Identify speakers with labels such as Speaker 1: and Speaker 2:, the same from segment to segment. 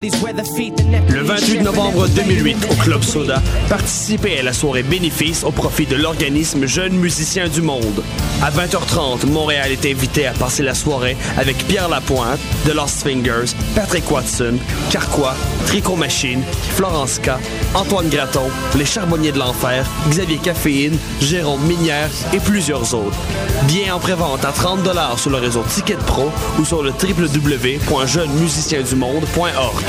Speaker 1: Le 28 novembre 2008, au Club Soda, participez à la soirée bénéfice au profit de l'organisme Jeunes Musiciens du Monde. À 20h30, Montréal est invité à passer la soirée avec Pierre Lapointe, The Lost Fingers, Patrick Watson, Carquois, Tricot Machine, Florence K, Antoine Graton, Les Charbonniers de l'Enfer, Xavier Caféine, Jérôme Minière et plusieurs autres. Bien en prévente à 30 sur le réseau Ticket Pro ou sur le www.jeunesmusiciensdumonde.org.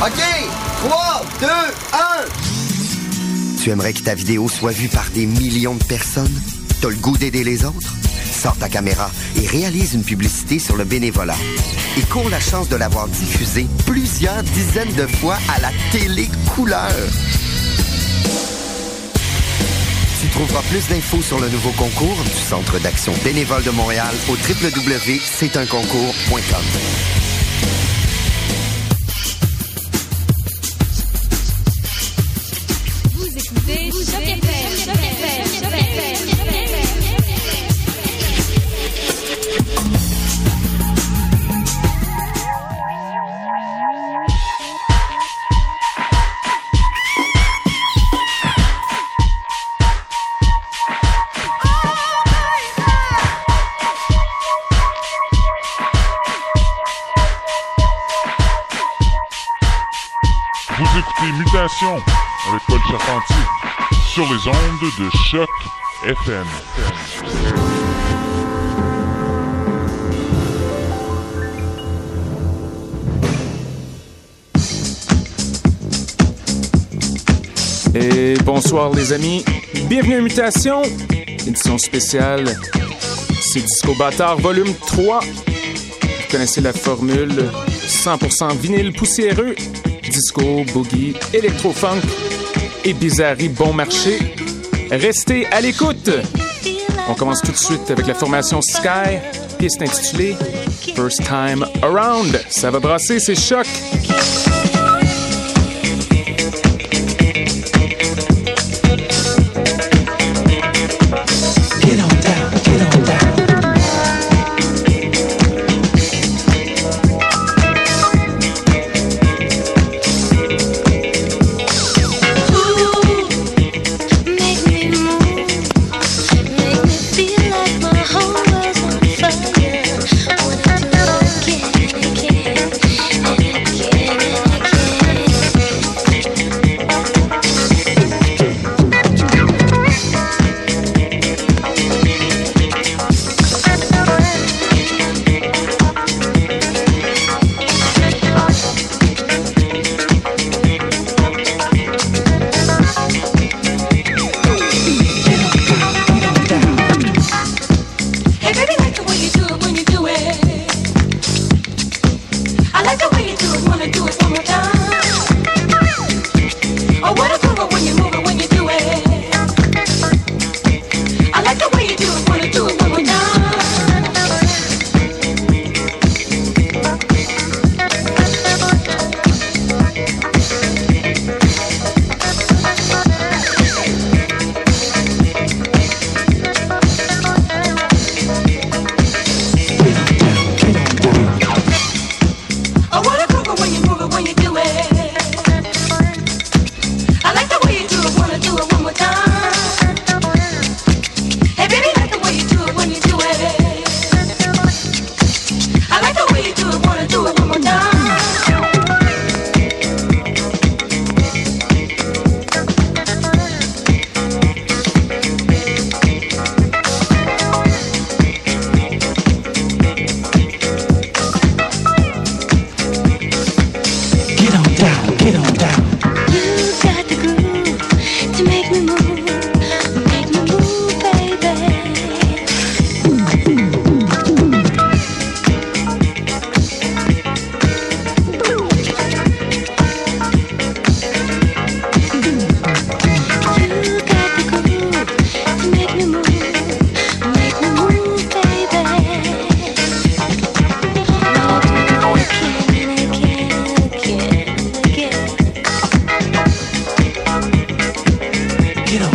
Speaker 2: OK! 3, 2, 1!
Speaker 3: Tu aimerais que ta vidéo soit vue par des millions de personnes? T'as le goût d'aider les autres? Sors ta caméra et réalise une publicité sur le bénévolat. Et cours la chance de l'avoir diffusée plusieurs dizaines de fois à la télé couleur. Tu trouveras plus d'infos sur le nouveau concours du Centre d'action bénévole de Montréal au www.c'estunconcours.com.
Speaker 4: Vous écoutez
Speaker 5: Mutation avec Paul Charpentier sur les ondes de Choc FM.
Speaker 6: Et bonsoir les amis, bienvenue à Mutation, édition spéciale, c'est Disco Bâtard volume 3. Vous connaissez la formule 100% vinyle poussiéreux, disco, boogie, électro-funk et bizarrerie bon marché. Restez à l'écoute. On commence tout de suite avec la formation Sky, piste intitulée First Time Around. Ça va brasser, c'est choc.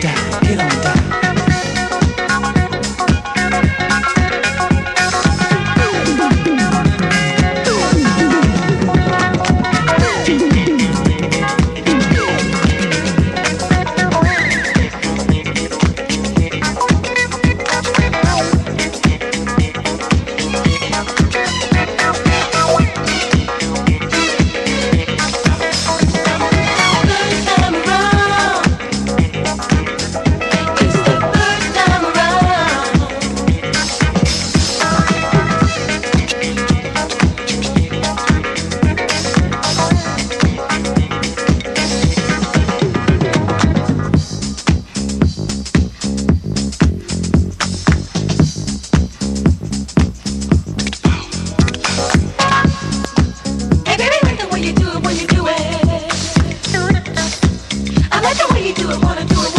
Speaker 7: down. you do it, wanna do it.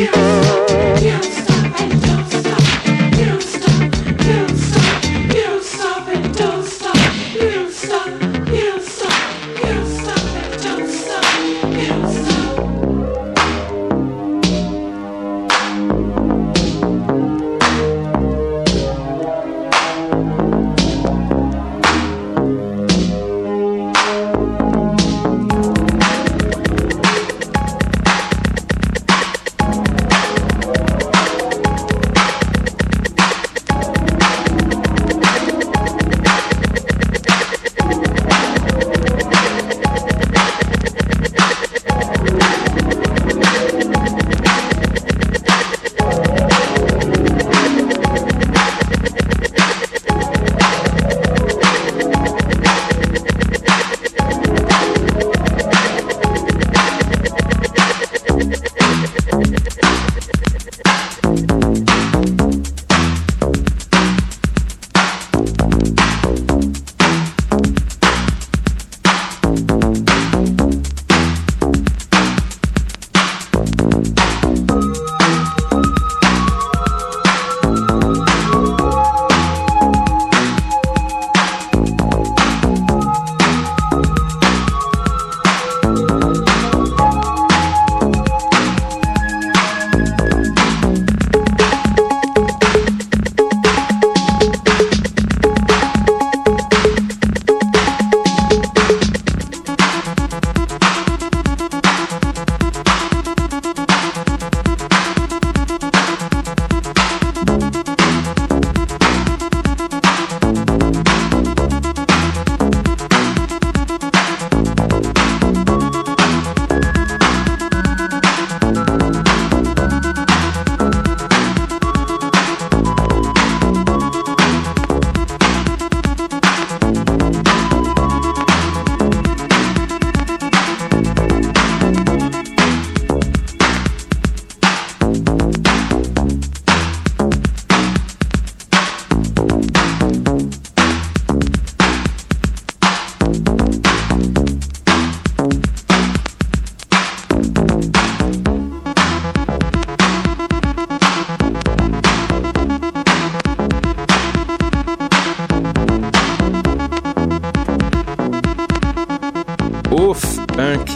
Speaker 6: Yeah. Yeah.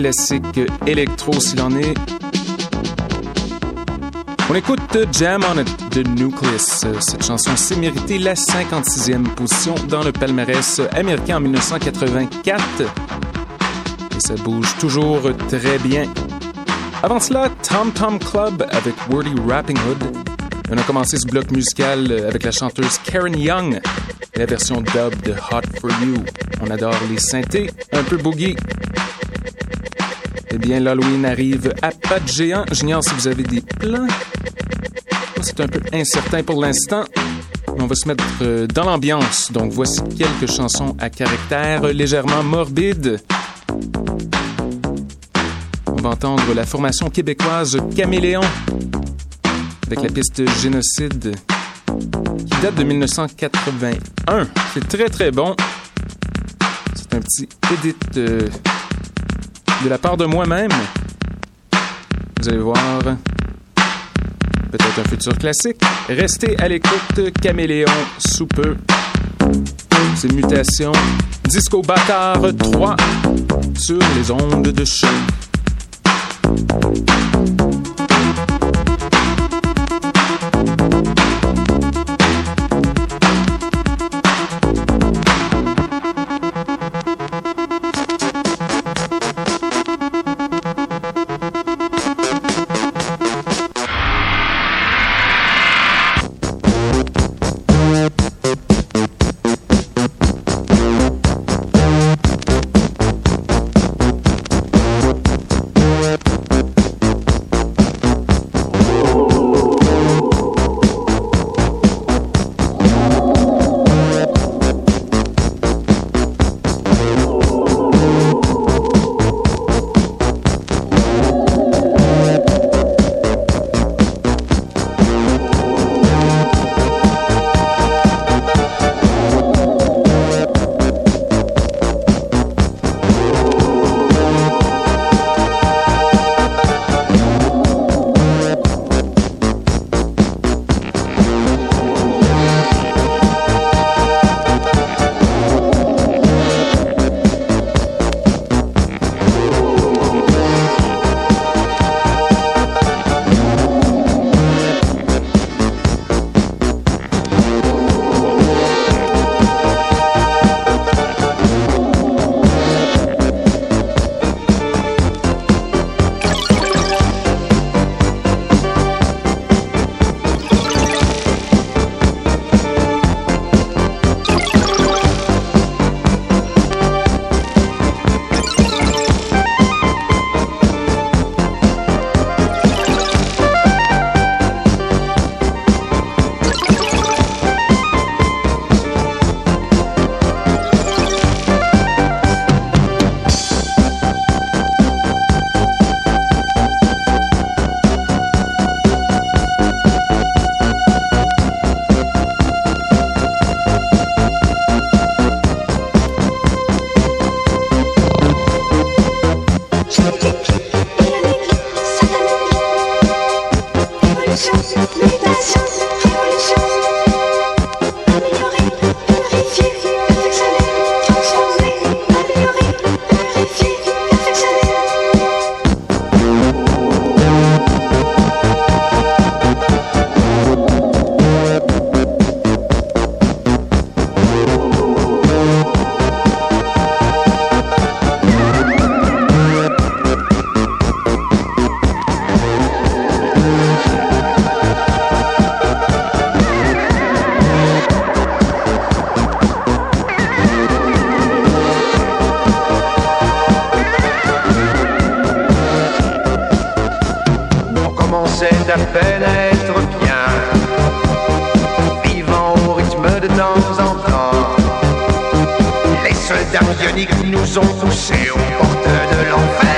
Speaker 6: Classique électro s'il en est. On écoute Jam on It de Nucleus. Cette chanson s'est méritée la 56e position dans le palmarès américain en 1984. Et ça bouge toujours très bien. Avant cela, Tom Tom Club avec Wordy Rapping Hood. On a commencé ce bloc musical avec la chanteuse Karen Young la version dub de Hot for You. On adore les synthés, un peu boogie. Eh bien, l'Halloween arrive à pas de géant. J'ignore si vous avez des plans. C'est un peu incertain pour l'instant. On va se mettre euh, dans l'ambiance. Donc, voici quelques chansons à caractère légèrement morbide. On va entendre la formation québécoise Caméléon avec la piste Génocide qui date de 1981. C'est très très bon. C'est un petit edit euh, de la part de moi-même. Vous allez voir. Peut-être un futur classique. Restez à l'écoute, Caméléon sous peu. C'est Mutation. Disco Bâtard 3 sur les ondes de choc.
Speaker 8: À peine à être bien. Vivant au rythme de temps en temps. Les soldats bioniques nous ont poussés aux portes de l'enfer.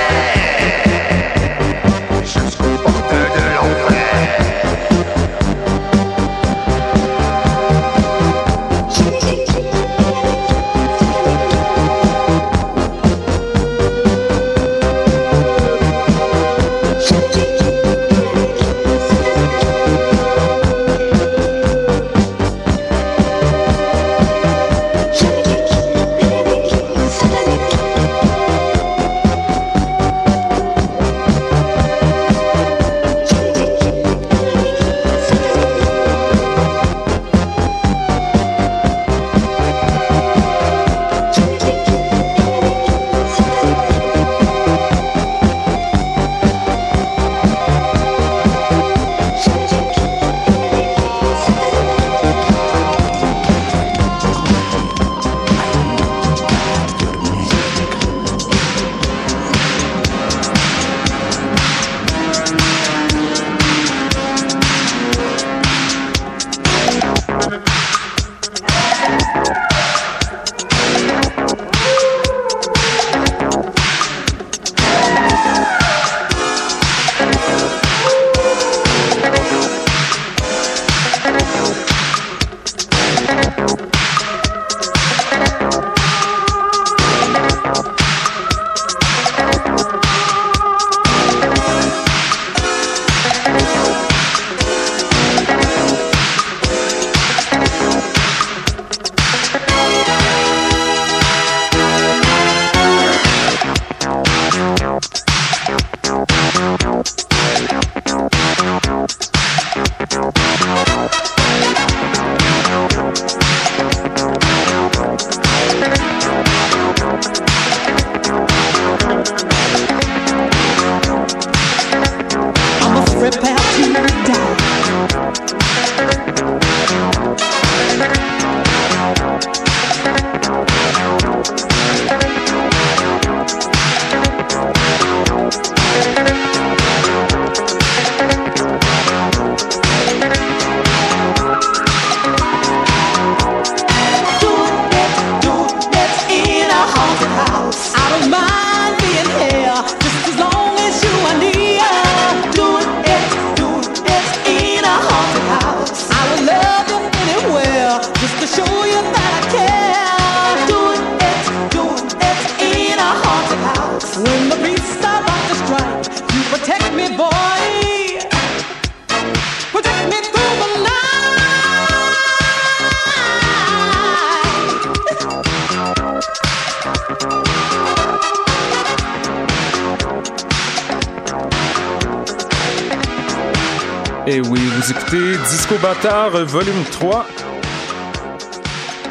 Speaker 6: Disco Bâtard, volume 3.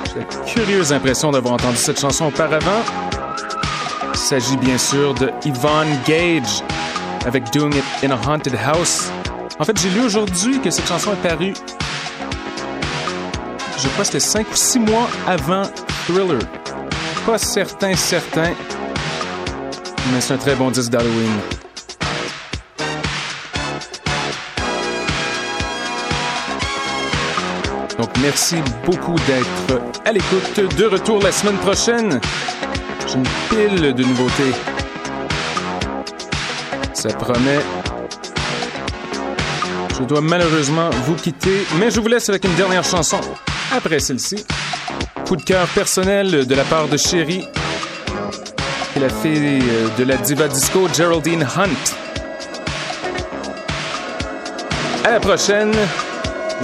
Speaker 6: J'ai la curieuse impression d'avoir entendu cette chanson auparavant. Il s'agit bien sûr de Yvonne Gage avec Doing It in a Haunted House. En fait, j'ai lu aujourd'hui que cette chanson est parue, je crois que c'était 5 ou 6 mois avant Thriller. Pas certain, certain, mais c'est un très bon disque d'Halloween. Donc, merci beaucoup d'être à l'écoute. De retour la semaine prochaine. J'ai une pile de nouveautés. Ça promet. Je dois malheureusement vous quitter, mais je vous laisse avec une dernière chanson après celle-ci. Coup de cœur personnel de la part de Chérie, est la fille de la diva disco Geraldine Hunt. À la prochaine.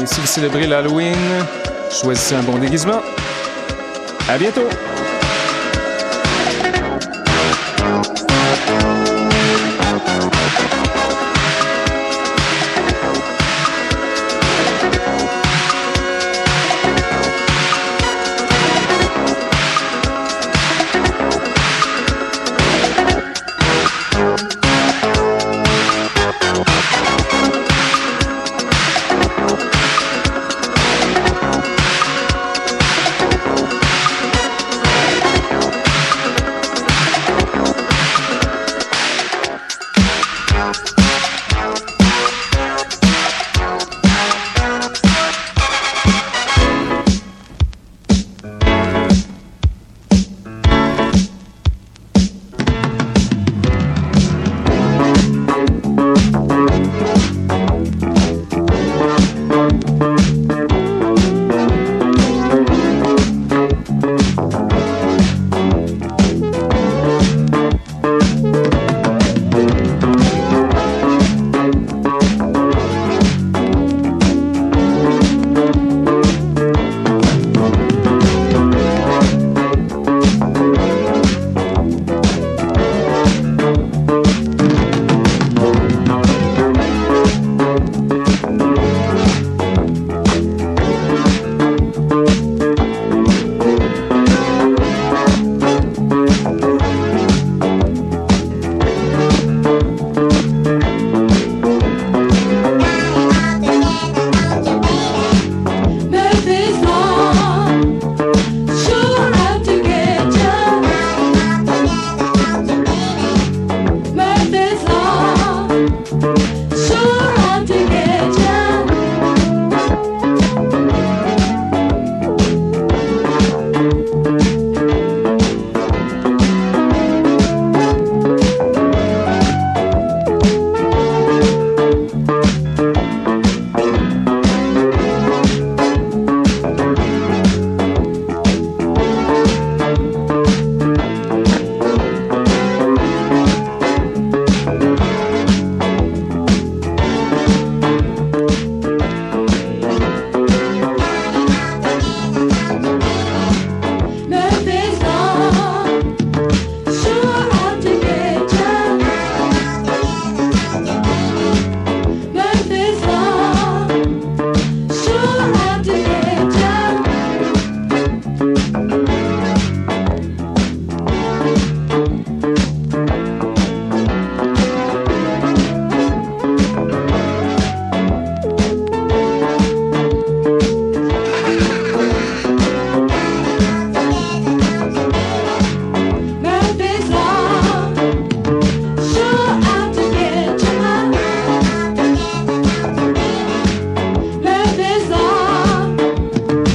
Speaker 6: Et si vous célébrez l'Halloween, choisissez un bon déguisement. À bientôt!